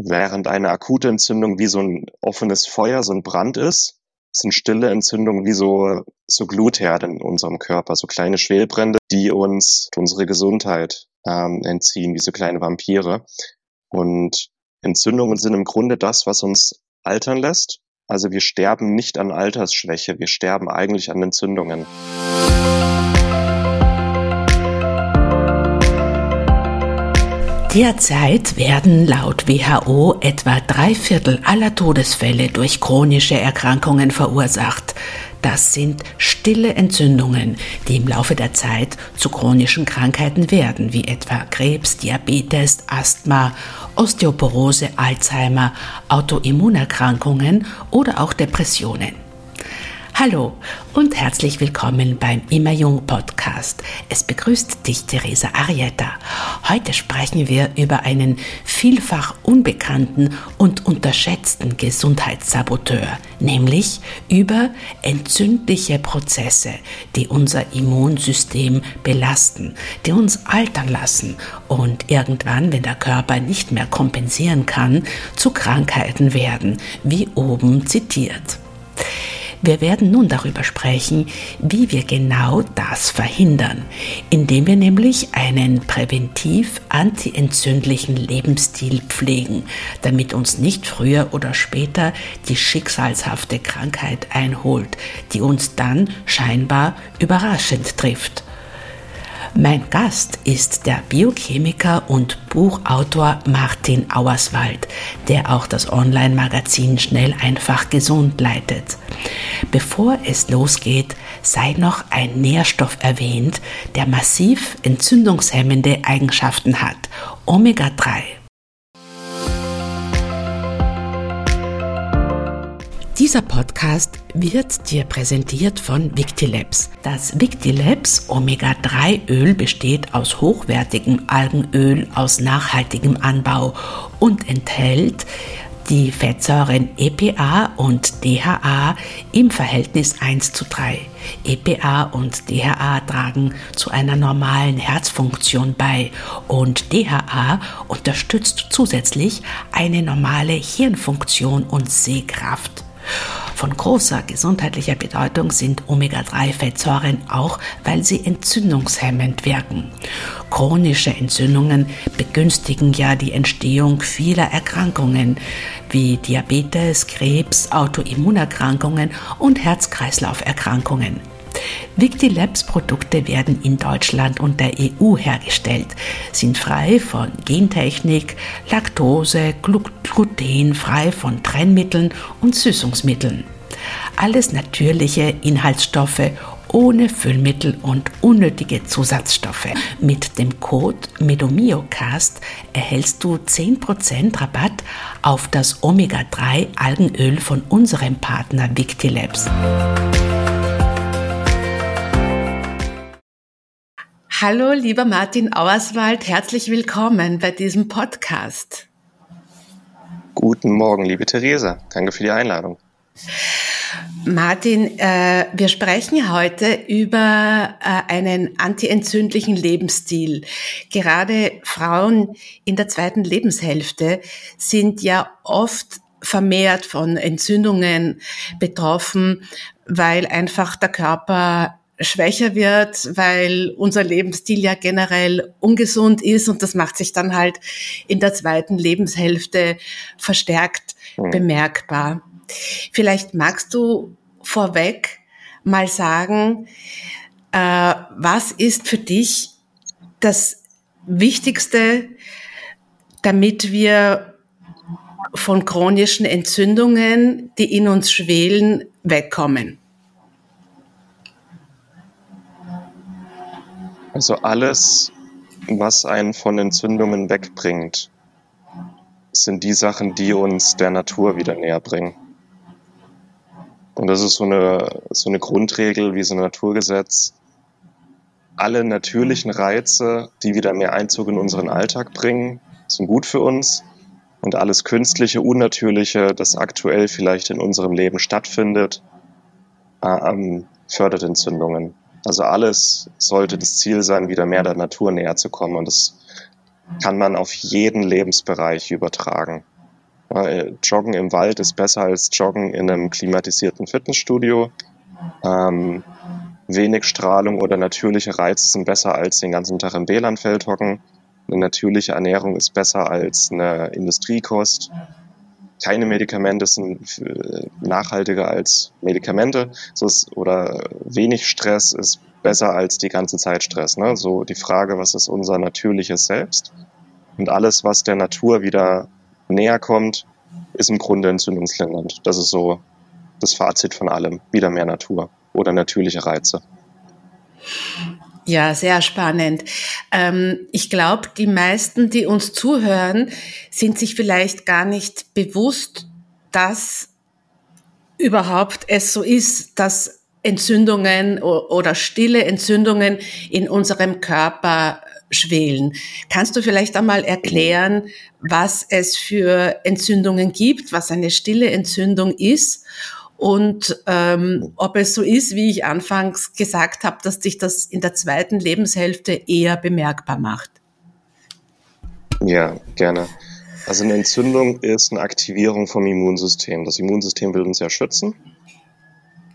Während eine akute Entzündung wie so ein offenes Feuer, so ein Brand ist, sind stille Entzündungen wie so, so Glutherde in unserem Körper, so kleine Schwelbrände, die uns unsere Gesundheit ähm, entziehen, wie so kleine Vampire. Und Entzündungen sind im Grunde das, was uns altern lässt. Also wir sterben nicht an Altersschwäche, wir sterben eigentlich an Entzündungen. Derzeit werden laut WHO etwa drei Viertel aller Todesfälle durch chronische Erkrankungen verursacht. Das sind stille Entzündungen, die im Laufe der Zeit zu chronischen Krankheiten werden, wie etwa Krebs, Diabetes, Asthma, Osteoporose, Alzheimer, Autoimmunerkrankungen oder auch Depressionen. Hallo und herzlich willkommen beim Immer Jung Podcast. Es begrüßt dich Theresa Arietta. Heute sprechen wir über einen vielfach unbekannten und unterschätzten Gesundheitssaboteur, nämlich über entzündliche Prozesse, die unser Immunsystem belasten, die uns altern lassen und irgendwann, wenn der Körper nicht mehr kompensieren kann, zu Krankheiten werden, wie oben zitiert. Wir werden nun darüber sprechen, wie wir genau das verhindern, indem wir nämlich einen präventiv antientzündlichen Lebensstil pflegen, damit uns nicht früher oder später die schicksalshafte Krankheit einholt, die uns dann scheinbar überraschend trifft. Mein Gast ist der Biochemiker und Buchautor Martin Auerswald, der auch das Online-Magazin Schnell einfach gesund leitet. Bevor es losgeht, sei noch ein Nährstoff erwähnt, der massiv entzündungshemmende Eigenschaften hat, Omega-3. Dieser Podcast wird dir präsentiert von Victilabs. Das Victilabs Omega-3-Öl besteht aus hochwertigem Algenöl aus nachhaltigem Anbau und enthält die Fettsäuren EPA und DHA im Verhältnis 1 zu 3. EPA und DHA tragen zu einer normalen Herzfunktion bei und DHA unterstützt zusätzlich eine normale Hirnfunktion und Sehkraft. Von großer gesundheitlicher Bedeutung sind Omega-3-Fettsäuren auch, weil sie entzündungshemmend wirken. Chronische Entzündungen begünstigen ja die Entstehung vieler Erkrankungen wie Diabetes, Krebs, Autoimmunerkrankungen und Herz-Kreislauf-Erkrankungen. Victilabs Produkte werden in Deutschland und der EU hergestellt, sind frei von Gentechnik, Laktose, Gluten, frei von Trennmitteln und Süßungsmitteln. Alles natürliche Inhaltsstoffe ohne Füllmittel und unnötige Zusatzstoffe. Mit dem Code MEDOMIOCAST erhältst du 10% Rabatt auf das Omega-3 Algenöl von unserem Partner Victilabs. Hallo, lieber Martin Auerswald, herzlich willkommen bei diesem Podcast. Guten Morgen, liebe Theresa. Danke für die Einladung. Martin, äh, wir sprechen heute über äh, einen antientzündlichen Lebensstil. Gerade Frauen in der zweiten Lebenshälfte sind ja oft vermehrt von Entzündungen betroffen, weil einfach der Körper schwächer wird, weil unser Lebensstil ja generell ungesund ist und das macht sich dann halt in der zweiten Lebenshälfte verstärkt mhm. bemerkbar. Vielleicht magst du vorweg mal sagen, äh, was ist für dich das Wichtigste, damit wir von chronischen Entzündungen, die in uns schwelen, wegkommen? Also alles, was einen von Entzündungen wegbringt, sind die Sachen, die uns der Natur wieder näher bringen. Und das ist so eine, so eine Grundregel wie so ein Naturgesetz. Alle natürlichen Reize, die wieder mehr Einzug in unseren Alltag bringen, sind gut für uns. Und alles Künstliche, Unnatürliche, das aktuell vielleicht in unserem Leben stattfindet, ähm, fördert Entzündungen. Also alles sollte das Ziel sein, wieder mehr der Natur näher zu kommen. Und das kann man auf jeden Lebensbereich übertragen. Joggen im Wald ist besser als Joggen in einem klimatisierten Fitnessstudio. Ähm, wenig Strahlung oder natürliche Reize sind besser als den ganzen Tag im WLAN-Feld hocken. Eine natürliche Ernährung ist besser als eine Industriekost. Keine Medikamente sind äh, nachhaltiger als Medikamente. So ist, oder wenig Stress ist besser als die ganze Zeit Stress. Ne? So die Frage, was ist unser natürliches Selbst? Und alles, was der Natur wieder näher kommt, ist im Grunde entzündungslindernd. Das ist so das Fazit von allem. Wieder mehr Natur oder natürliche Reize. Ja, sehr spannend. Ähm, ich glaube, die meisten, die uns zuhören, sind sich vielleicht gar nicht bewusst, dass überhaupt es so ist, dass Entzündungen oder stille Entzündungen in unserem Körper schwelen. Kannst du vielleicht einmal erklären, was es für Entzündungen gibt, was eine stille Entzündung ist und ähm, ob es so ist, wie ich anfangs gesagt habe, dass sich das in der zweiten Lebenshälfte eher bemerkbar macht? Ja, gerne. Also eine Entzündung ist eine Aktivierung vom Immunsystem. Das Immunsystem will uns ja schützen.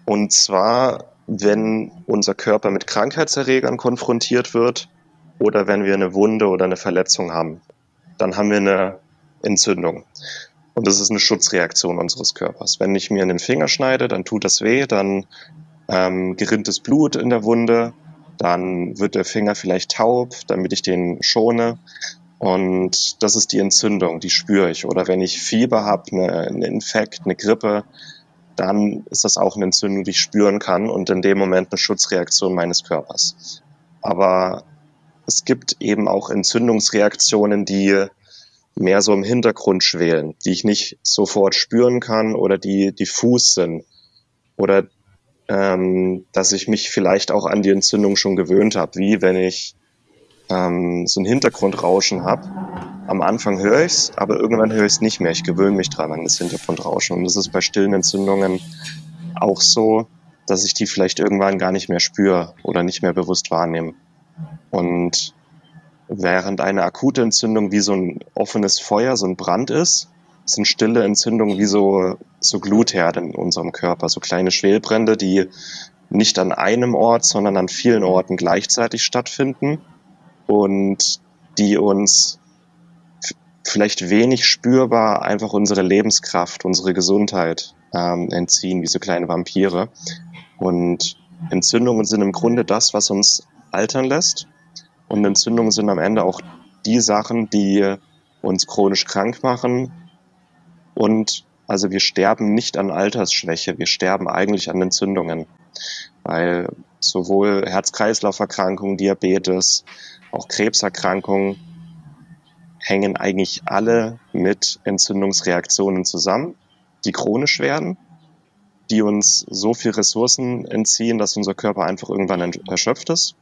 Und zwar, wenn unser Körper mit Krankheitserregern konfrontiert wird oder wenn wir eine Wunde oder eine Verletzung haben, dann haben wir eine Entzündung. Und das ist eine Schutzreaktion unseres Körpers. Wenn ich mir in den Finger schneide, dann tut das weh, dann ähm, gerinnt das Blut in der Wunde, dann wird der Finger vielleicht taub, damit ich den schone. Und das ist die Entzündung, die spüre ich. Oder wenn ich Fieber habe, eine, einen Infekt, eine Grippe, dann ist das auch eine Entzündung, die ich spüren kann und in dem Moment eine Schutzreaktion meines Körpers. Aber es gibt eben auch Entzündungsreaktionen, die mehr so im Hintergrund schwelen, die ich nicht sofort spüren kann oder die diffus sind oder ähm, dass ich mich vielleicht auch an die Entzündung schon gewöhnt habe, wie wenn ich ähm, so ein Hintergrundrauschen habe. Am Anfang höre ich es, aber irgendwann höre ich es nicht mehr. Ich gewöhne mich dran an das Hintergrundrauschen. Und das ist bei stillen Entzündungen auch so, dass ich die vielleicht irgendwann gar nicht mehr spüre oder nicht mehr bewusst wahrnehme. Und während eine akute Entzündung wie so ein offenes Feuer, so ein Brand ist, sind stille Entzündungen wie so, so Glutherde in unserem Körper, so kleine Schwelbrände, die nicht an einem Ort, sondern an vielen Orten gleichzeitig stattfinden und die uns vielleicht wenig spürbar einfach unsere Lebenskraft, unsere Gesundheit ähm, entziehen, wie so kleine Vampire. Und Entzündungen sind im Grunde das, was uns altern lässt und Entzündungen sind am Ende auch die Sachen, die uns chronisch krank machen. Und also wir sterben nicht an Altersschwäche, wir sterben eigentlich an Entzündungen. Weil sowohl Herz-Kreislauf-Erkrankungen, Diabetes, auch Krebserkrankungen hängen eigentlich alle mit Entzündungsreaktionen zusammen, die chronisch werden, die uns so viel Ressourcen entziehen, dass unser Körper einfach irgendwann erschöpft ist.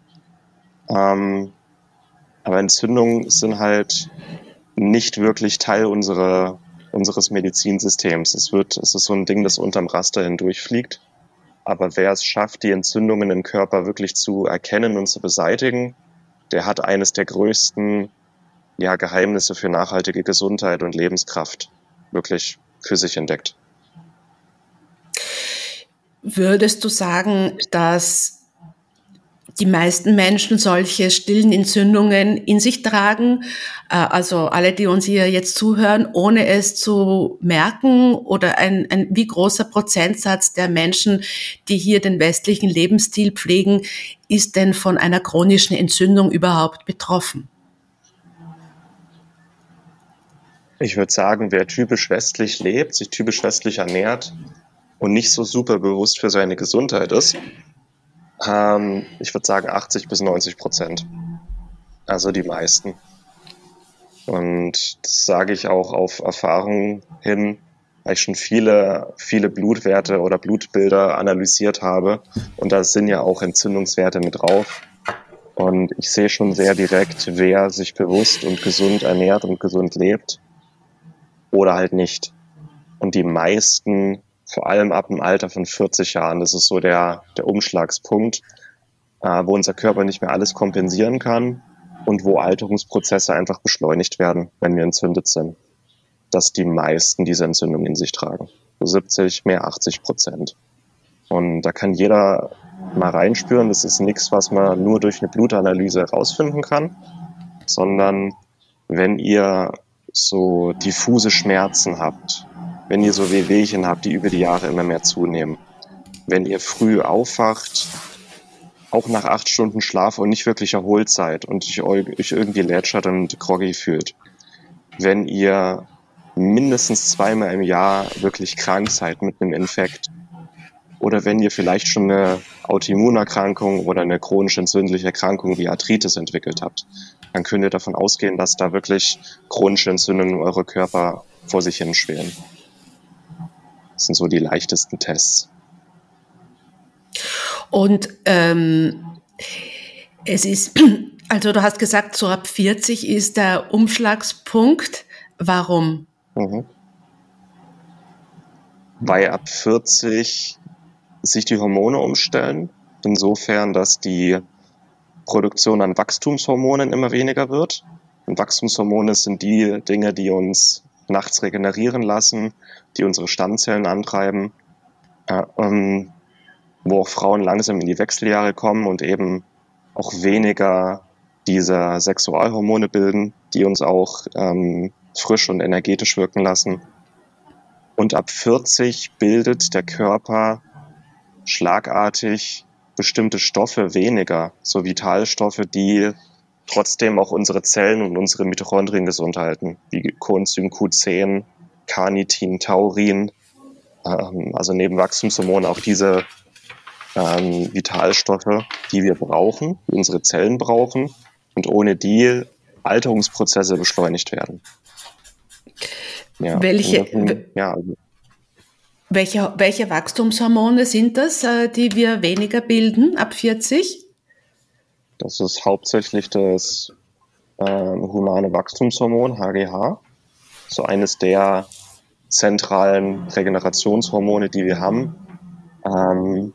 Ähm, aber Entzündungen sind halt nicht wirklich Teil unserer, unseres Medizinsystems. Es wird, es ist so ein Ding, das unterm Raster hindurchfliegt. Aber wer es schafft, die Entzündungen im Körper wirklich zu erkennen und zu beseitigen, der hat eines der größten ja, Geheimnisse für nachhaltige Gesundheit und Lebenskraft wirklich für sich entdeckt. Würdest du sagen, dass die meisten Menschen solche stillen Entzündungen in sich tragen, äh, also alle, die uns hier jetzt zuhören, ohne es zu merken oder ein, ein wie großer Prozentsatz der Menschen, die hier den westlichen Lebensstil pflegen, ist denn von einer chronischen Entzündung überhaupt betroffen? Ich würde sagen, wer typisch westlich lebt, sich typisch westlich ernährt und nicht so super bewusst für seine Gesundheit ist, ähm, ich würde sagen 80 bis 90 Prozent. Also die meisten. Und das sage ich auch auf Erfahrung hin, weil ich schon viele, viele Blutwerte oder Blutbilder analysiert habe. Und da sind ja auch Entzündungswerte mit drauf. Und ich sehe schon sehr direkt, wer sich bewusst und gesund ernährt und gesund lebt oder halt nicht. Und die meisten vor allem ab dem Alter von 40 Jahren. Das ist so der, der Umschlagspunkt, äh, wo unser Körper nicht mehr alles kompensieren kann und wo Alterungsprozesse einfach beschleunigt werden, wenn wir entzündet sind. dass die meisten diese Entzündung in sich tragen. So 70, mehr 80 Prozent. Und da kann jeder mal reinspüren. Das ist nichts, was man nur durch eine Blutanalyse herausfinden kann, sondern wenn ihr so diffuse Schmerzen habt, wenn ihr so Wehwehchen habt, die über die Jahre immer mehr zunehmen, wenn ihr früh aufwacht, auch nach acht Stunden Schlaf und nicht wirklich erholt seid und euch irgendwie lätschert und groggy fühlt, wenn ihr mindestens zweimal im Jahr wirklich krank seid mit einem Infekt oder wenn ihr vielleicht schon eine Autoimmunerkrankung oder eine chronisch entzündliche Erkrankung wie Arthritis entwickelt habt, dann könnt ihr davon ausgehen, dass da wirklich chronische Entzündungen in eurem Körper vor sich hin schwelen. Das sind so die leichtesten Tests. Und ähm, es ist, also du hast gesagt, so ab 40 ist der Umschlagspunkt. Warum? Mhm. Weil ab 40 sich die Hormone umstellen, insofern, dass die Produktion an Wachstumshormonen immer weniger wird. Und Wachstumshormone sind die Dinge, die uns nachts regenerieren lassen, die unsere Stammzellen antreiben, äh, ähm, wo auch Frauen langsam in die Wechseljahre kommen und eben auch weniger dieser Sexualhormone bilden, die uns auch ähm, frisch und energetisch wirken lassen. Und ab 40 bildet der Körper schlagartig bestimmte Stoffe weniger, so Vitalstoffe, die trotzdem auch unsere Zellen und unsere Mitochondrien gesund halten, wie Coenzym Q10, Carnitin, Taurin, ähm, also neben Wachstumshormonen auch diese ähm, Vitalstoffe, die wir brauchen, die unsere Zellen brauchen und ohne die Alterungsprozesse beschleunigt werden. Ja, welche, das, ja, also welche, welche Wachstumshormone sind das, äh, die wir weniger bilden ab 40? Das ist hauptsächlich das äh, humane Wachstumshormon, HGH. So eines der zentralen Regenerationshormone, die wir haben. Ähm,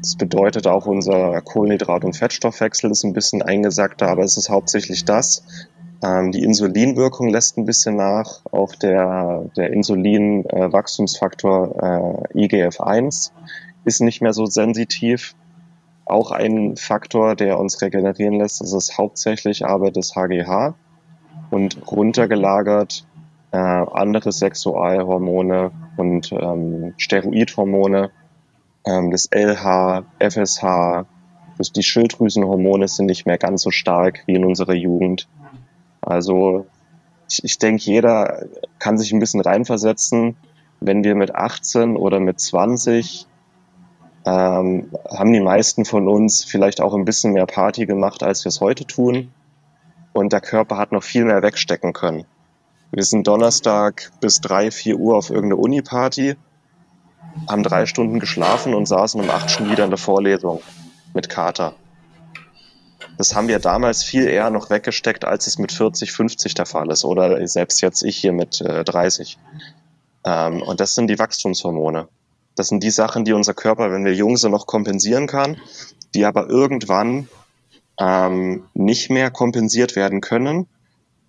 das bedeutet auch, unser Kohlenhydrat- und Fettstoffwechsel ist ein bisschen eingesackter, aber es ist hauptsächlich das. Ähm, die Insulinwirkung lässt ein bisschen nach. Auch der, der Insulin-Wachstumsfaktor äh, IGF-1 ist nicht mehr so sensitiv. Auch ein Faktor, der uns regenerieren lässt, das ist hauptsächlich aber das HGH und runtergelagert äh, andere Sexualhormone und ähm, Steroidhormone, ähm, das LH, FSH, das, die Schilddrüsenhormone sind nicht mehr ganz so stark wie in unserer Jugend. Also ich, ich denke, jeder kann sich ein bisschen reinversetzen, wenn wir mit 18 oder mit 20 ähm, haben die meisten von uns vielleicht auch ein bisschen mehr Party gemacht, als wir es heute tun. Und der Körper hat noch viel mehr wegstecken können. Wir sind Donnerstag bis drei, vier Uhr auf irgendeine Uni-Party, haben drei Stunden geschlafen und saßen um acht schon wieder in der Vorlesung mit Kater. Das haben wir damals viel eher noch weggesteckt, als es mit 40, 50 der Fall ist oder selbst jetzt ich hier mit äh, 30. Ähm, und das sind die Wachstumshormone. Das sind die Sachen, die unser Körper, wenn wir jung sind, noch kompensieren kann, die aber irgendwann ähm, nicht mehr kompensiert werden können.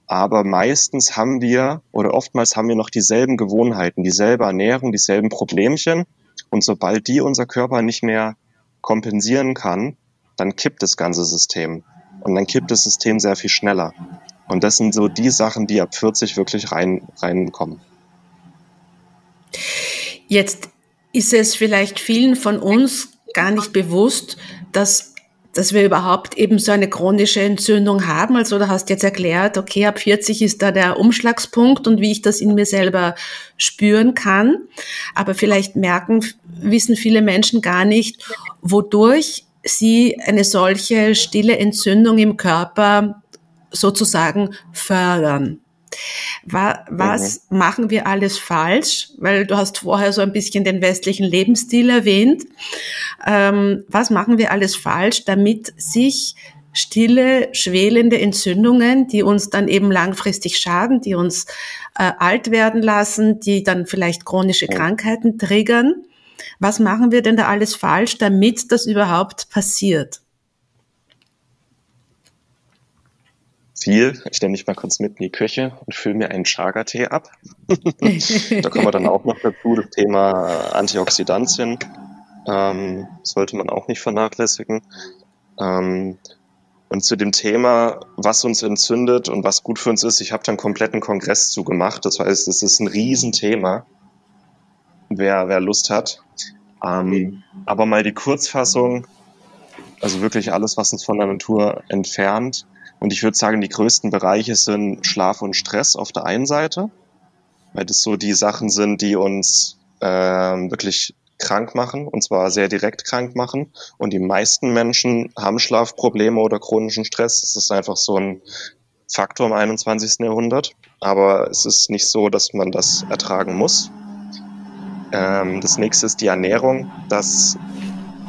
Aber meistens haben wir oder oftmals haben wir noch dieselben Gewohnheiten, dieselbe Ernährung, dieselben Problemchen. Und sobald die unser Körper nicht mehr kompensieren kann, dann kippt das ganze System. Und dann kippt das System sehr viel schneller. Und das sind so die Sachen, die ab 40 wirklich rein, reinkommen. Jetzt ist es vielleicht vielen von uns gar nicht bewusst, dass, dass wir überhaupt eben so eine chronische Entzündung haben. Also du hast jetzt erklärt, okay, ab 40 ist da der Umschlagspunkt und wie ich das in mir selber spüren kann. Aber vielleicht merken, wissen viele Menschen gar nicht, wodurch sie eine solche stille Entzündung im Körper sozusagen fördern. Was mhm. machen wir alles falsch? Weil du hast vorher so ein bisschen den westlichen Lebensstil erwähnt. Ähm, was machen wir alles falsch, damit sich stille, schwelende Entzündungen, die uns dann eben langfristig schaden, die uns äh, alt werden lassen, die dann vielleicht chronische Krankheiten triggern, was machen wir denn da alles falsch, damit das überhaupt passiert? Viel. Ich nehme mich mal kurz mit in die Küche und fülle mir einen Chaga-Tee ab. da kommen wir dann auch noch dazu, das Thema Antioxidantien. Ähm, sollte man auch nicht vernachlässigen. Ähm, und zu dem Thema, was uns entzündet und was gut für uns ist, ich habe da einen kompletten Kongress zu gemacht. Das heißt, es ist ein Riesenthema, wer, wer Lust hat. Ähm, aber mal die Kurzfassung, also wirklich alles, was uns von der Natur entfernt, und ich würde sagen, die größten Bereiche sind Schlaf und Stress auf der einen Seite, weil das so die Sachen sind, die uns äh, wirklich krank machen, und zwar sehr direkt krank machen. Und die meisten Menschen haben Schlafprobleme oder chronischen Stress. Das ist einfach so ein Faktor im 21. Jahrhundert. Aber es ist nicht so, dass man das ertragen muss. Ähm, das nächste ist die Ernährung. Das,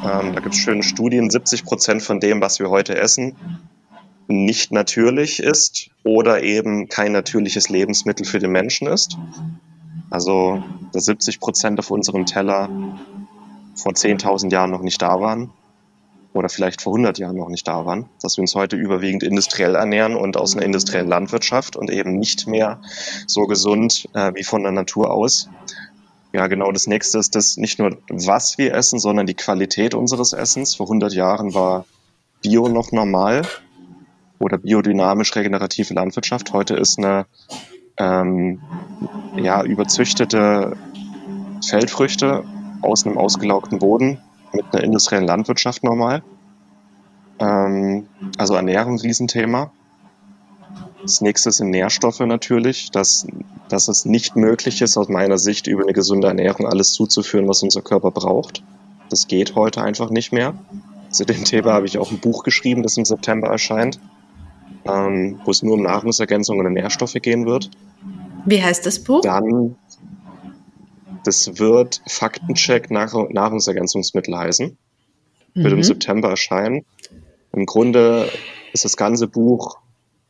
ähm, da gibt es schöne Studien. 70 Prozent von dem, was wir heute essen, nicht natürlich ist oder eben kein natürliches Lebensmittel für den Menschen ist. Also, dass 70 Prozent auf unserem Teller vor 10.000 Jahren noch nicht da waren oder vielleicht vor 100 Jahren noch nicht da waren, dass wir uns heute überwiegend industriell ernähren und aus einer industriellen Landwirtschaft und eben nicht mehr so gesund äh, wie von der Natur aus. Ja, genau. Das nächste ist das nicht nur, was wir essen, sondern die Qualität unseres Essens. Vor 100 Jahren war Bio noch normal oder biodynamisch regenerative Landwirtschaft. Heute ist eine ähm, ja, überzüchtete Feldfrüchte aus einem ausgelaugten Boden mit einer industriellen Landwirtschaft normal. Ähm, also Ernährung, Riesenthema. Das nächste sind Nährstoffe natürlich, dass, dass es nicht möglich ist, aus meiner Sicht über eine gesunde Ernährung alles zuzuführen, was unser Körper braucht. Das geht heute einfach nicht mehr. Zu dem Thema habe ich auch ein Buch geschrieben, das im September erscheint ähm, wo es nur um Nahrungsergänzungen und Nährstoffe gehen wird. Wie heißt das Buch? Dann, das wird Faktencheck Nahrungsergänzungsmittel heißen. Mhm. Wird im mhm. September erscheinen. Im Grunde ist das ganze Buch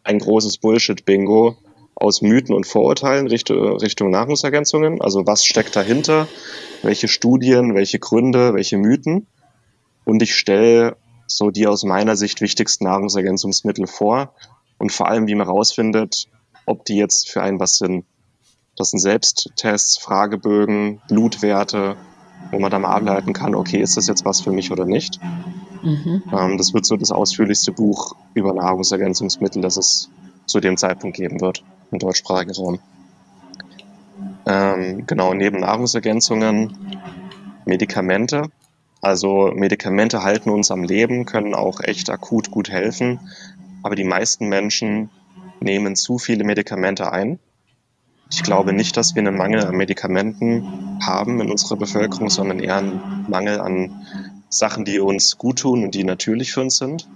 ein großes Bullshit-Bingo aus Mythen und Vorurteilen Richtung, Richtung Nahrungsergänzungen. Also was steckt dahinter? Welche Studien, welche Gründe, welche Mythen? Und ich stelle so die aus meiner Sicht wichtigsten Nahrungsergänzungsmittel vor und vor allem, wie man herausfindet, ob die jetzt für einen was sind. Das sind Selbsttests, Fragebögen, Blutwerte, wo man dann mal ableiten kann, okay, ist das jetzt was für mich oder nicht. Mhm. Ähm, das wird so das ausführlichste Buch über Nahrungsergänzungsmittel, das es zu dem Zeitpunkt geben wird im deutschsprachigen Raum. Ähm, genau, neben Nahrungsergänzungen Medikamente. Also Medikamente halten uns am Leben, können auch echt akut gut helfen, aber die meisten Menschen nehmen zu viele Medikamente ein. Ich glaube nicht, dass wir einen Mangel an Medikamenten haben in unserer Bevölkerung, sondern eher einen Mangel an Sachen, die uns gut tun und die natürlich für uns sind.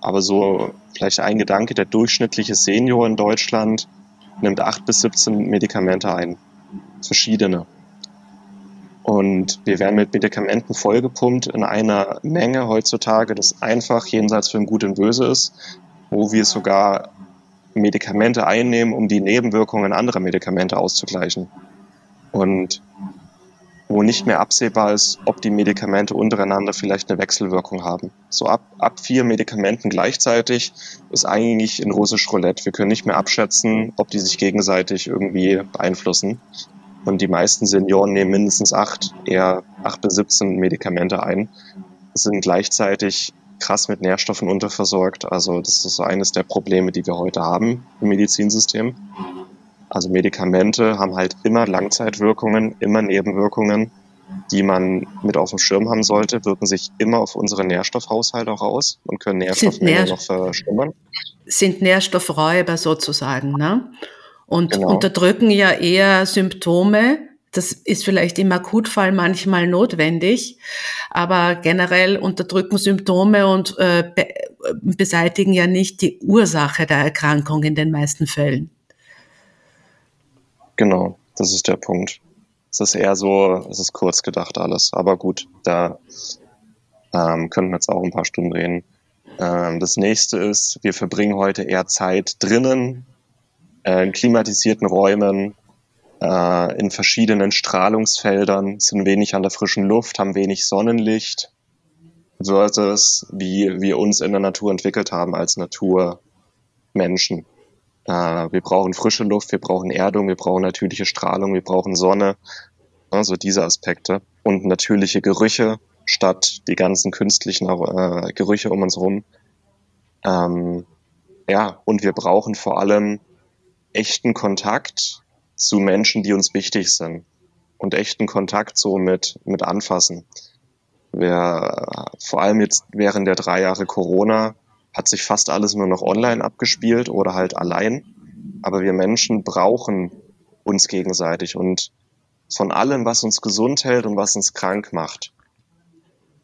Aber so vielleicht ein Gedanke, der durchschnittliche Senior in Deutschland nimmt acht bis 17 Medikamente ein. Verschiedene. Und wir werden mit Medikamenten vollgepumpt in einer Menge heutzutage, das einfach jenseits von Gut und Böse ist, wo wir sogar Medikamente einnehmen, um die Nebenwirkungen anderer Medikamente auszugleichen. Und wo nicht mehr absehbar ist, ob die Medikamente untereinander vielleicht eine Wechselwirkung haben. So ab, ab vier Medikamenten gleichzeitig ist eigentlich ein russisch Roulette. Wir können nicht mehr abschätzen, ob die sich gegenseitig irgendwie beeinflussen. Und die meisten Senioren nehmen mindestens acht, eher acht bis 17 Medikamente ein, sind gleichzeitig krass mit Nährstoffen unterversorgt. Also das ist so eines der Probleme, die wir heute haben im Medizinsystem. Also Medikamente haben halt immer Langzeitwirkungen, immer Nebenwirkungen, die man mit auf dem Schirm haben sollte, wirken sich immer auf unseren Nährstoffhaushalt auch aus und können Nährstoffmängel Nähr noch verschlimmern. Sind Nährstoffräuber sozusagen, ne? und genau. unterdrücken ja eher Symptome. Das ist vielleicht im Akutfall manchmal notwendig, aber generell unterdrücken Symptome und äh, be beseitigen ja nicht die Ursache der Erkrankung in den meisten Fällen. Genau, das ist der Punkt. Es ist eher so, es ist kurz gedacht alles, aber gut, da ähm, könnten wir jetzt auch ein paar Stunden reden. Ähm, das nächste ist, wir verbringen heute eher Zeit drinnen, äh, in klimatisierten Räumen, äh, in verschiedenen Strahlungsfeldern, sind wenig an der frischen Luft, haben wenig Sonnenlicht, versus wie wir uns in der Natur entwickelt haben als Natur Menschen. Äh, wir brauchen frische Luft, wir brauchen Erdung, wir brauchen natürliche Strahlung, wir brauchen Sonne, also diese Aspekte und natürliche Gerüche statt die ganzen künstlichen äh, Gerüche um uns herum. Ähm, ja, und wir brauchen vor allem echten Kontakt zu Menschen, die uns wichtig sind und echten Kontakt so mit, mit anfassen. Wir, vor allem jetzt während der drei Jahre Corona hat sich fast alles nur noch online abgespielt oder halt allein. Aber wir Menschen brauchen uns gegenseitig und von allem, was uns gesund hält und was uns krank macht,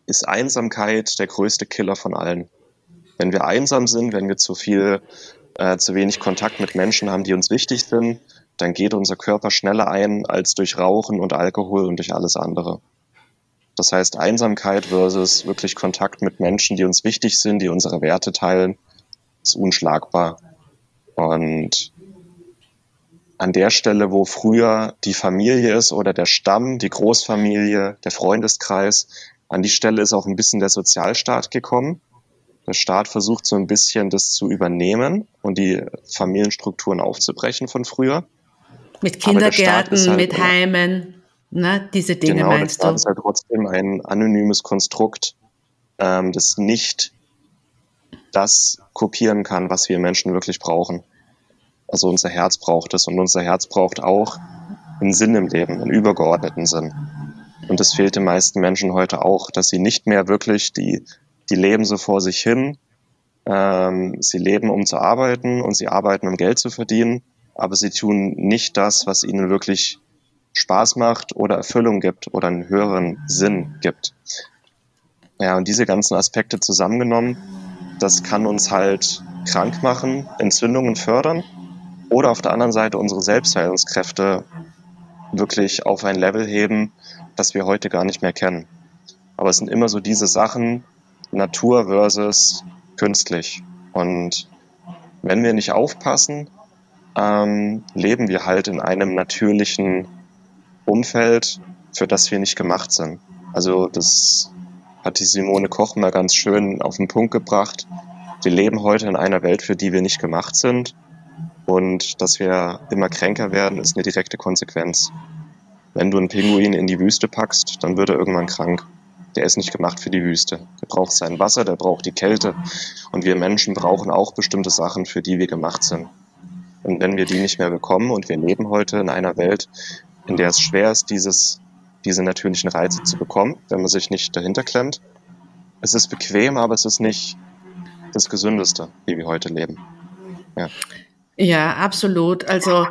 ist Einsamkeit der größte Killer von allen. Wenn wir einsam sind, wenn wir zu viel, äh, zu wenig Kontakt mit Menschen haben, die uns wichtig sind, dann geht unser Körper schneller ein als durch Rauchen und Alkohol und durch alles andere. Das heißt, Einsamkeit versus wirklich Kontakt mit Menschen, die uns wichtig sind, die unsere Werte teilen, ist unschlagbar. Und an der Stelle, wo früher die Familie ist oder der Stamm, die Großfamilie, der Freundeskreis, an die Stelle ist auch ein bisschen der Sozialstaat gekommen. Der Staat versucht so ein bisschen das zu übernehmen und die Familienstrukturen aufzubrechen von früher. Mit Kindergärten, halt, mit Heimen, ne, diese Dinge genau, meinst du? Genau, das ist halt trotzdem ein anonymes Konstrukt, ähm, das nicht das kopieren kann, was wir Menschen wirklich brauchen. Also unser Herz braucht es und unser Herz braucht auch einen Sinn im Leben, einen übergeordneten Sinn. Und das fehlt den meisten Menschen heute auch, dass sie nicht mehr wirklich die, die leben so vor sich hin. Ähm, sie leben, um zu arbeiten und sie arbeiten, um Geld zu verdienen, aber sie tun nicht das, was ihnen wirklich Spaß macht oder Erfüllung gibt oder einen höheren Sinn gibt. Ja, und diese ganzen Aspekte zusammengenommen, das kann uns halt krank machen, Entzündungen fördern oder auf der anderen Seite unsere Selbstheilungskräfte wirklich auf ein Level heben, das wir heute gar nicht mehr kennen. Aber es sind immer so diese Sachen, Natur versus künstlich. Und wenn wir nicht aufpassen, ähm, leben wir halt in einem natürlichen Umfeld, für das wir nicht gemacht sind. Also das hat die Simone Koch mal ganz schön auf den Punkt gebracht. Wir leben heute in einer Welt, für die wir nicht gemacht sind. Und dass wir immer kränker werden, ist eine direkte Konsequenz. Wenn du einen Pinguin in die Wüste packst, dann wird er irgendwann krank. Der ist nicht gemacht für die Wüste. Der braucht sein Wasser, der braucht die Kälte. Und wir Menschen brauchen auch bestimmte Sachen, für die wir gemacht sind. Und wenn wir die nicht mehr bekommen und wir leben heute in einer Welt, in der es schwer ist, dieses, diese natürlichen Reize zu bekommen, wenn man sich nicht dahinter klemmt, es ist bequem, aber es ist nicht das Gesündeste, wie wir heute leben. Ja. Ja, absolut. Also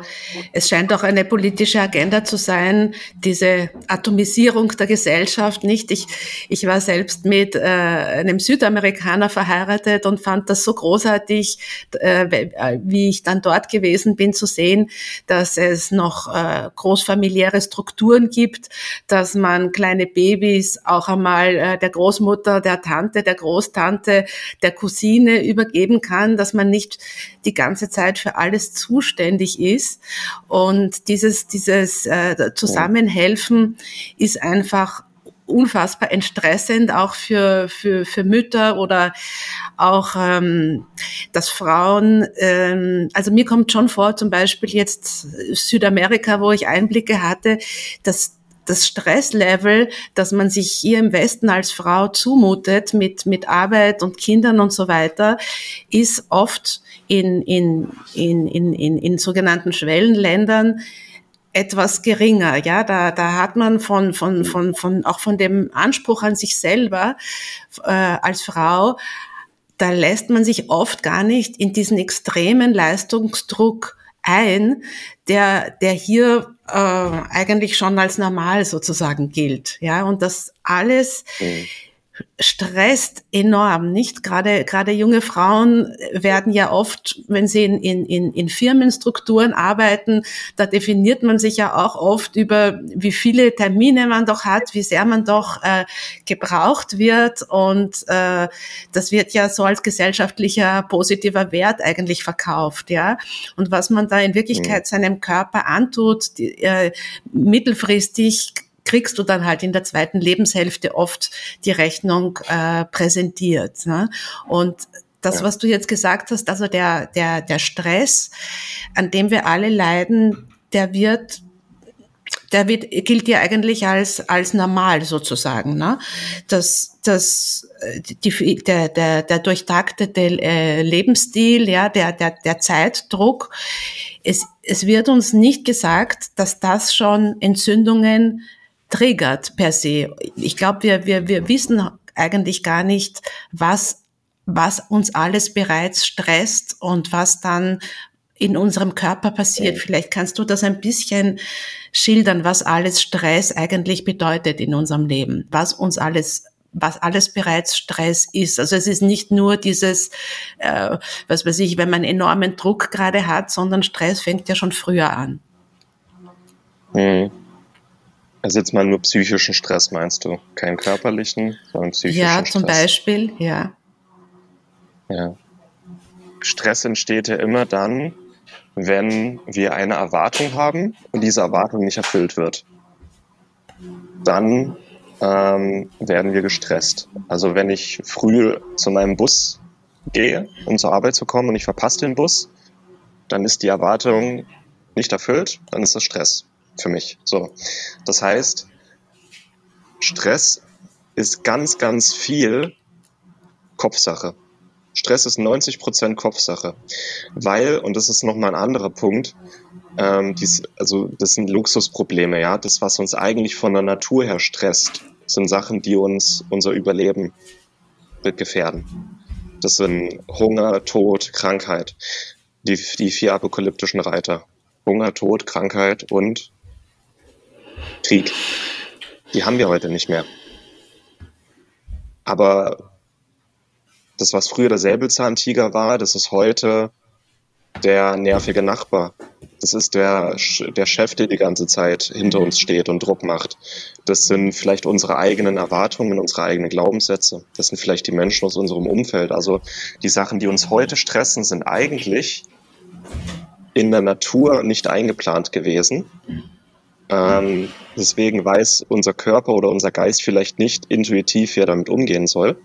es scheint auch eine politische Agenda zu sein, diese Atomisierung der Gesellschaft, nicht? Ich, ich war selbst mit äh, einem Südamerikaner verheiratet und fand das so großartig, äh, wie ich dann dort gewesen bin, zu sehen, dass es noch äh, großfamiliäre Strukturen gibt, dass man kleine Babys auch einmal äh, der Großmutter, der Tante, der Großtante, der Cousine übergeben kann, dass man nicht die ganze Zeit für alles zuständig ist. Und dieses, dieses äh, Zusammenhelfen ist einfach unfassbar entstressend, auch für, für, für Mütter oder auch, ähm, dass Frauen, ähm, also mir kommt schon vor, zum Beispiel jetzt Südamerika, wo ich Einblicke hatte, dass das Stresslevel, das man sich hier im Westen als Frau zumutet mit, mit Arbeit und Kindern und so weiter, ist oft in, in, in, in, in, in sogenannten Schwellenländern etwas geringer. Ja, da, da hat man von, von, von, von, auch von dem Anspruch an sich selber äh, als Frau, da lässt man sich oft gar nicht in diesen extremen Leistungsdruck ein, der, der hier äh, eigentlich schon als normal sozusagen gilt. Ja, und das alles mhm stresst enorm, nicht? Gerade, gerade junge Frauen werden ja oft, wenn sie in, in, in Firmenstrukturen arbeiten, da definiert man sich ja auch oft über, wie viele Termine man doch hat, wie sehr man doch äh, gebraucht wird und äh, das wird ja so als gesellschaftlicher positiver Wert eigentlich verkauft, ja. Und was man da in Wirklichkeit mhm. seinem Körper antut, die, äh, mittelfristig kriegst du dann halt in der zweiten Lebenshälfte oft die Rechnung äh, präsentiert. Ne? Und das, was du jetzt gesagt hast, also der, der, der Stress, an dem wir alle leiden, der wird der wird, gilt ja eigentlich als, als normal sozusagen. Ne? Das, das, die, der, der, der durchtaktete äh, Lebensstil, ja, der, der, der Zeitdruck. Es, es wird uns nicht gesagt, dass das schon Entzündungen triggert per se. Ich glaube, wir, wir, wir wissen eigentlich gar nicht, was was uns alles bereits stresst und was dann in unserem Körper passiert. Vielleicht kannst du das ein bisschen schildern, was alles Stress eigentlich bedeutet in unserem Leben, was uns alles was alles bereits Stress ist. Also es ist nicht nur dieses, äh, was weiß ich, wenn man enormen Druck gerade hat, sondern Stress fängt ja schon früher an. Hm. Also jetzt mal nur psychischen Stress meinst du, keinen körperlichen, sondern psychischen Stress. Ja, zum Stress. Beispiel, ja. Ja. Stress entsteht ja immer dann, wenn wir eine Erwartung haben und diese Erwartung nicht erfüllt wird. Dann ähm, werden wir gestresst. Also wenn ich früh zu meinem Bus gehe, um zur Arbeit zu kommen und ich verpasse den Bus, dann ist die Erwartung nicht erfüllt, dann ist das Stress für mich. So. Das heißt, Stress ist ganz, ganz viel Kopfsache. Stress ist 90 Prozent Kopfsache. Weil, und das ist nochmal ein anderer Punkt, ähm, dies, also das sind Luxusprobleme, ja. Das, was uns eigentlich von der Natur her stresst, sind Sachen, die uns unser Überleben gefährden. Das sind Hunger, Tod, Krankheit. Die, die vier apokalyptischen Reiter. Hunger, Tod, Krankheit und Krieg. Die haben wir heute nicht mehr. Aber das, was früher der Säbelzahntiger war, das ist heute der nervige Nachbar. Das ist der, der Chef, der die ganze Zeit hinter uns steht und Druck macht. Das sind vielleicht unsere eigenen Erwartungen, unsere eigenen Glaubenssätze. Das sind vielleicht die Menschen aus unserem Umfeld. Also die Sachen, die uns heute stressen, sind eigentlich in der Natur nicht eingeplant gewesen. Ähm, deswegen weiß unser Körper oder unser Geist vielleicht nicht intuitiv, wie er damit umgehen soll.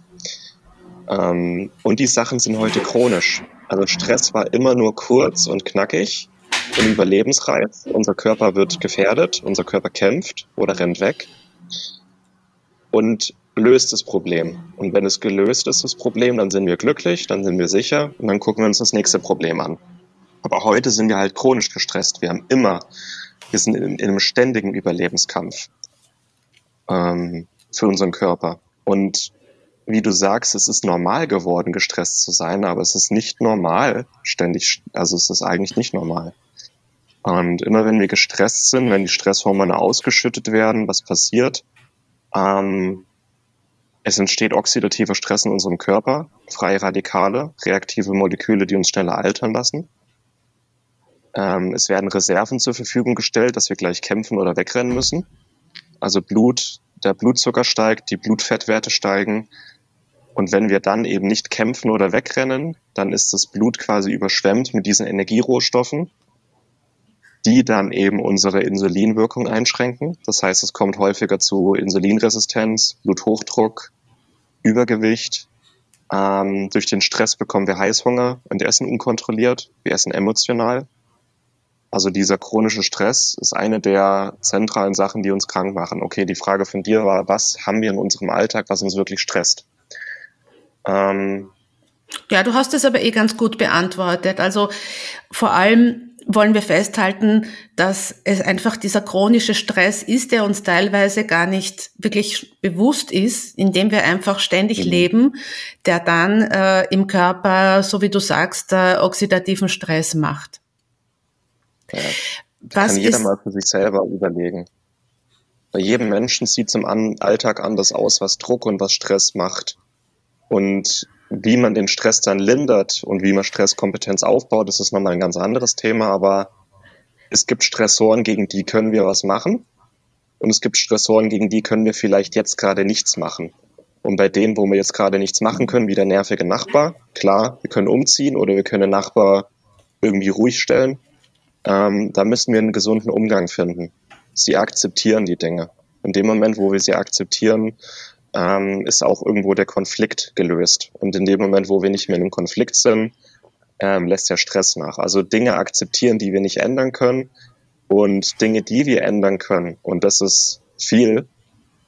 Ähm, und die Sachen sind heute chronisch. Also Stress war immer nur kurz und knackig und überlebensreif. Unser Körper wird gefährdet, unser Körper kämpft oder rennt weg und löst das Problem. Und wenn es gelöst ist, das Problem, dann sind wir glücklich, dann sind wir sicher und dann gucken wir uns das nächste Problem an. Aber heute sind wir halt chronisch gestresst. Wir haben immer, wir sind in, in einem ständigen Überlebenskampf ähm, für unseren Körper. Und wie du sagst, es ist normal geworden, gestresst zu sein, aber es ist nicht normal, ständig, also es ist eigentlich nicht normal. Und immer wenn wir gestresst sind, wenn die Stresshormone ausgeschüttet werden, was passiert? Ähm, es entsteht oxidativer Stress in unserem Körper, freie Radikale, reaktive Moleküle, die uns schneller altern lassen. Ähm, es werden Reserven zur Verfügung gestellt, dass wir gleich kämpfen oder wegrennen müssen. Also Blut, der Blutzucker steigt, die Blutfettwerte steigen, und wenn wir dann eben nicht kämpfen oder wegrennen, dann ist das Blut quasi überschwemmt mit diesen Energierohstoffen, die dann eben unsere Insulinwirkung einschränken. Das heißt, es kommt häufiger zu Insulinresistenz, Bluthochdruck, Übergewicht. Ähm, durch den Stress bekommen wir Heißhunger und essen unkontrolliert. Wir essen emotional. Also dieser chronische Stress ist eine der zentralen Sachen, die uns krank machen. Okay, die Frage von dir war, was haben wir in unserem Alltag, was uns wirklich stresst? Ähm, ja, du hast es aber eh ganz gut beantwortet. Also vor allem wollen wir festhalten, dass es einfach dieser chronische Stress ist, der uns teilweise gar nicht wirklich bewusst ist, indem wir einfach ständig mhm. leben, der dann äh, im Körper, so wie du sagst, äh, oxidativen Stress macht. Ja, kann jeder mal für sich selber überlegen. Bei jedem Menschen sieht es im Alltag anders aus, was Druck und was Stress macht. Und wie man den Stress dann lindert und wie man Stresskompetenz aufbaut, das ist nochmal ein ganz anderes Thema. Aber es gibt Stressoren, gegen die können wir was machen. Und es gibt Stressoren, gegen die können wir vielleicht jetzt gerade nichts machen. Und bei denen, wo wir jetzt gerade nichts machen können, wie der nervige Nachbar, klar, wir können umziehen oder wir können den Nachbar irgendwie ruhig stellen. Ähm, da müssen wir einen gesunden Umgang finden. Sie akzeptieren die Dinge. In dem Moment, wo wir sie akzeptieren, ähm, ist auch irgendwo der Konflikt gelöst. Und in dem Moment, wo wir nicht mehr in einem Konflikt sind, ähm, lässt der Stress nach. Also Dinge akzeptieren, die wir nicht ändern können und Dinge, die wir ändern können. Und das ist viel.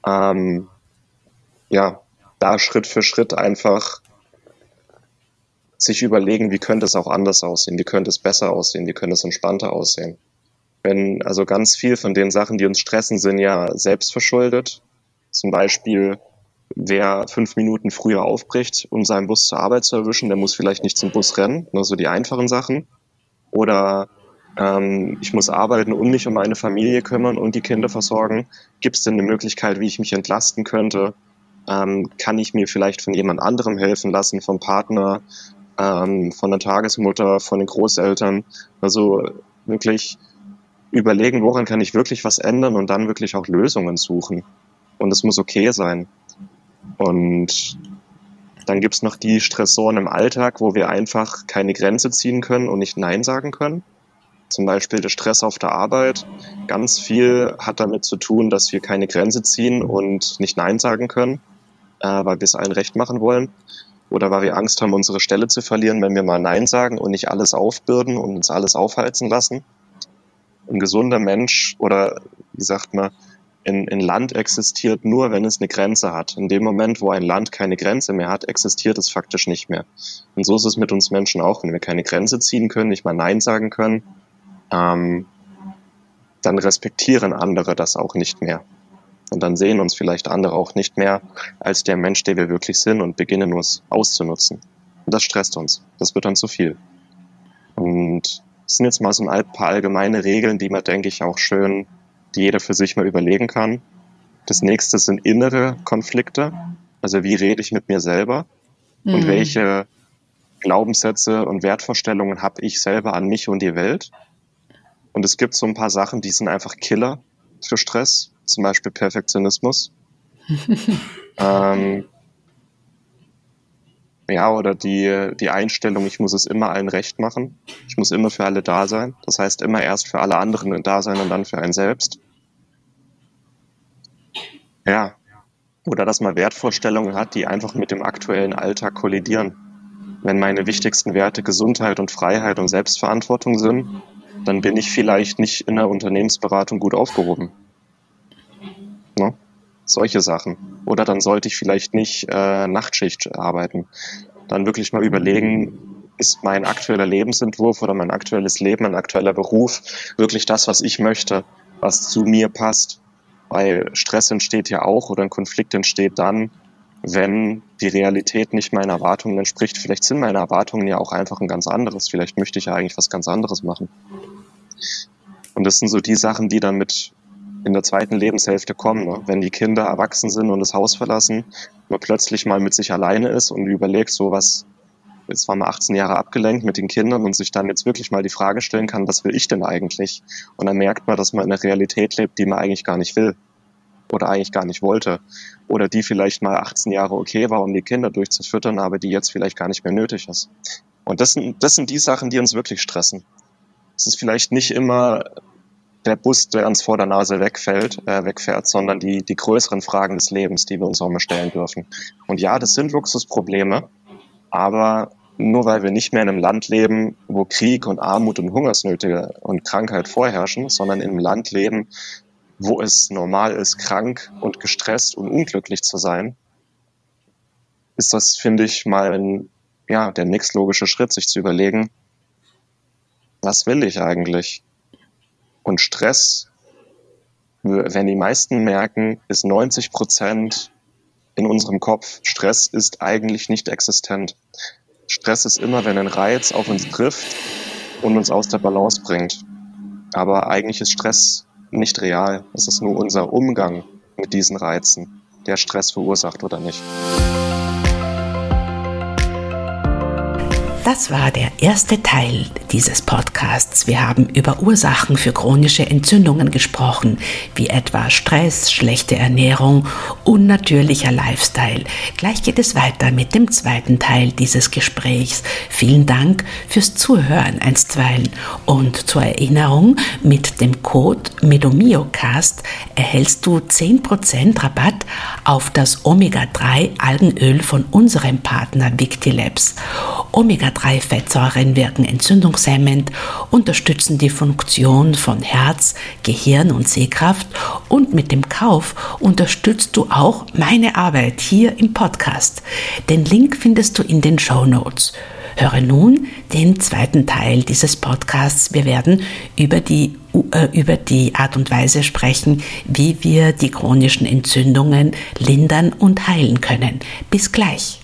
Ähm, ja, da Schritt für Schritt einfach sich überlegen, wie könnte es auch anders aussehen, wie könnte es besser aussehen, wie könnte es entspannter aussehen. Wenn also ganz viel von den Sachen, die uns stressen, sind ja selbstverschuldet. Zum Beispiel, wer fünf Minuten früher aufbricht, um seinen Bus zur Arbeit zu erwischen, der muss vielleicht nicht zum Bus rennen, nur so die einfachen Sachen. Oder ähm, ich muss arbeiten und mich um meine Familie kümmern und die Kinder versorgen. Gibt es denn eine Möglichkeit, wie ich mich entlasten könnte? Ähm, kann ich mir vielleicht von jemand anderem helfen lassen, vom Partner, ähm, von der Tagesmutter, von den Großeltern. Also wirklich überlegen, woran kann ich wirklich was ändern und dann wirklich auch Lösungen suchen. Und es muss okay sein. Und dann gibt's noch die Stressoren im Alltag, wo wir einfach keine Grenze ziehen können und nicht Nein sagen können. Zum Beispiel der Stress auf der Arbeit. Ganz viel hat damit zu tun, dass wir keine Grenze ziehen und nicht Nein sagen können, äh, weil wir es allen recht machen wollen oder weil wir Angst haben, unsere Stelle zu verlieren, wenn wir mal Nein sagen und nicht alles aufbürden und uns alles aufheizen lassen. Ein gesunder Mensch oder wie sagt man, ein, ein Land existiert nur, wenn es eine Grenze hat. In dem Moment, wo ein Land keine Grenze mehr hat, existiert es faktisch nicht mehr. Und so ist es mit uns Menschen auch. Wenn wir keine Grenze ziehen können, nicht mal Nein sagen können, ähm, dann respektieren andere das auch nicht mehr. Und dann sehen uns vielleicht andere auch nicht mehr als der Mensch, der wir wirklich sind und beginnen uns auszunutzen. Und das stresst uns. Das wird dann zu viel. Und das sind jetzt mal so ein paar allgemeine Regeln, die man, denke ich, auch schön, die jeder für sich mal überlegen kann. Das nächste sind innere Konflikte. Also wie rede ich mit mir selber? Mhm. Und welche Glaubenssätze und Wertvorstellungen habe ich selber an mich und die Welt? Und es gibt so ein paar Sachen, die sind einfach Killer für Stress zum Beispiel Perfektionismus. ähm, ja, oder die, die Einstellung, ich muss es immer allen recht machen. Ich muss immer für alle da sein. Das heißt, immer erst für alle anderen da sein und dann für einen selbst. Ja. Oder dass man Wertvorstellungen hat, die einfach mit dem aktuellen Alltag kollidieren. Wenn meine wichtigsten Werte Gesundheit und Freiheit und Selbstverantwortung sind, dann bin ich vielleicht nicht in der Unternehmensberatung gut aufgehoben. Ne? Solche Sachen. Oder dann sollte ich vielleicht nicht äh, Nachtschicht arbeiten. Dann wirklich mal überlegen, ist mein aktueller Lebensentwurf oder mein aktuelles Leben, mein aktueller Beruf wirklich das, was ich möchte, was zu mir passt? Weil Stress entsteht ja auch oder ein Konflikt entsteht dann, wenn die Realität nicht meinen Erwartungen entspricht. Vielleicht sind meine Erwartungen ja auch einfach ein ganz anderes. Vielleicht möchte ich ja eigentlich was ganz anderes machen. Und das sind so die Sachen, die dann mit in der zweiten Lebenshälfte kommen. Ne? Wenn die Kinder erwachsen sind und das Haus verlassen, man plötzlich mal mit sich alleine ist und überlegt, so was, jetzt war man 18 Jahre abgelenkt mit den Kindern und sich dann jetzt wirklich mal die Frage stellen kann, was will ich denn eigentlich? Und dann merkt man, dass man in einer Realität lebt, die man eigentlich gar nicht will oder eigentlich gar nicht wollte. Oder die vielleicht mal 18 Jahre okay war, um die Kinder durchzufüttern, aber die jetzt vielleicht gar nicht mehr nötig ist. Und das sind, das sind die Sachen, die uns wirklich stressen. Es ist vielleicht nicht immer der Bus, der uns vor der Nase wegfällt, äh, wegfährt, sondern die, die größeren Fragen des Lebens, die wir uns auch mal stellen dürfen. Und ja, das sind Luxusprobleme, aber nur weil wir nicht mehr in einem Land leben, wo Krieg und Armut und Hungersnöte und Krankheit vorherrschen, sondern in einem Land leben, wo es normal ist, krank und gestresst und unglücklich zu sein, ist das, finde ich, mal ein, ja, der nächstlogische Schritt, sich zu überlegen, was will ich eigentlich? Und Stress, wenn die meisten merken, ist 90 Prozent in unserem Kopf. Stress ist eigentlich nicht existent. Stress ist immer, wenn ein Reiz auf uns trifft und uns aus der Balance bringt. Aber eigentlich ist Stress nicht real. Es ist nur unser Umgang mit diesen Reizen, der Stress verursacht oder nicht. Das war der erste Teil dieses Podcasts. Wir haben über Ursachen für chronische Entzündungen gesprochen, wie etwa Stress, schlechte Ernährung, unnatürlicher Lifestyle. Gleich geht es weiter mit dem zweiten Teil dieses Gesprächs. Vielen Dank fürs Zuhören einstweilen und zur Erinnerung, mit dem Code MEDOMIOCAST erhältst du 10% Rabatt auf das Omega-3 Algenöl von unserem Partner Victilabs. Omega-3-Fettsäuren wirken entzündungshemmend, unterstützen die Funktion von Herz, Gehirn und Sehkraft und mit dem Kauf unterstützt du auch meine Arbeit hier im Podcast. Den Link findest du in den Show Notes. Höre nun den zweiten Teil dieses Podcasts. Wir werden über die, äh, über die Art und Weise sprechen, wie wir die chronischen Entzündungen lindern und heilen können. Bis gleich.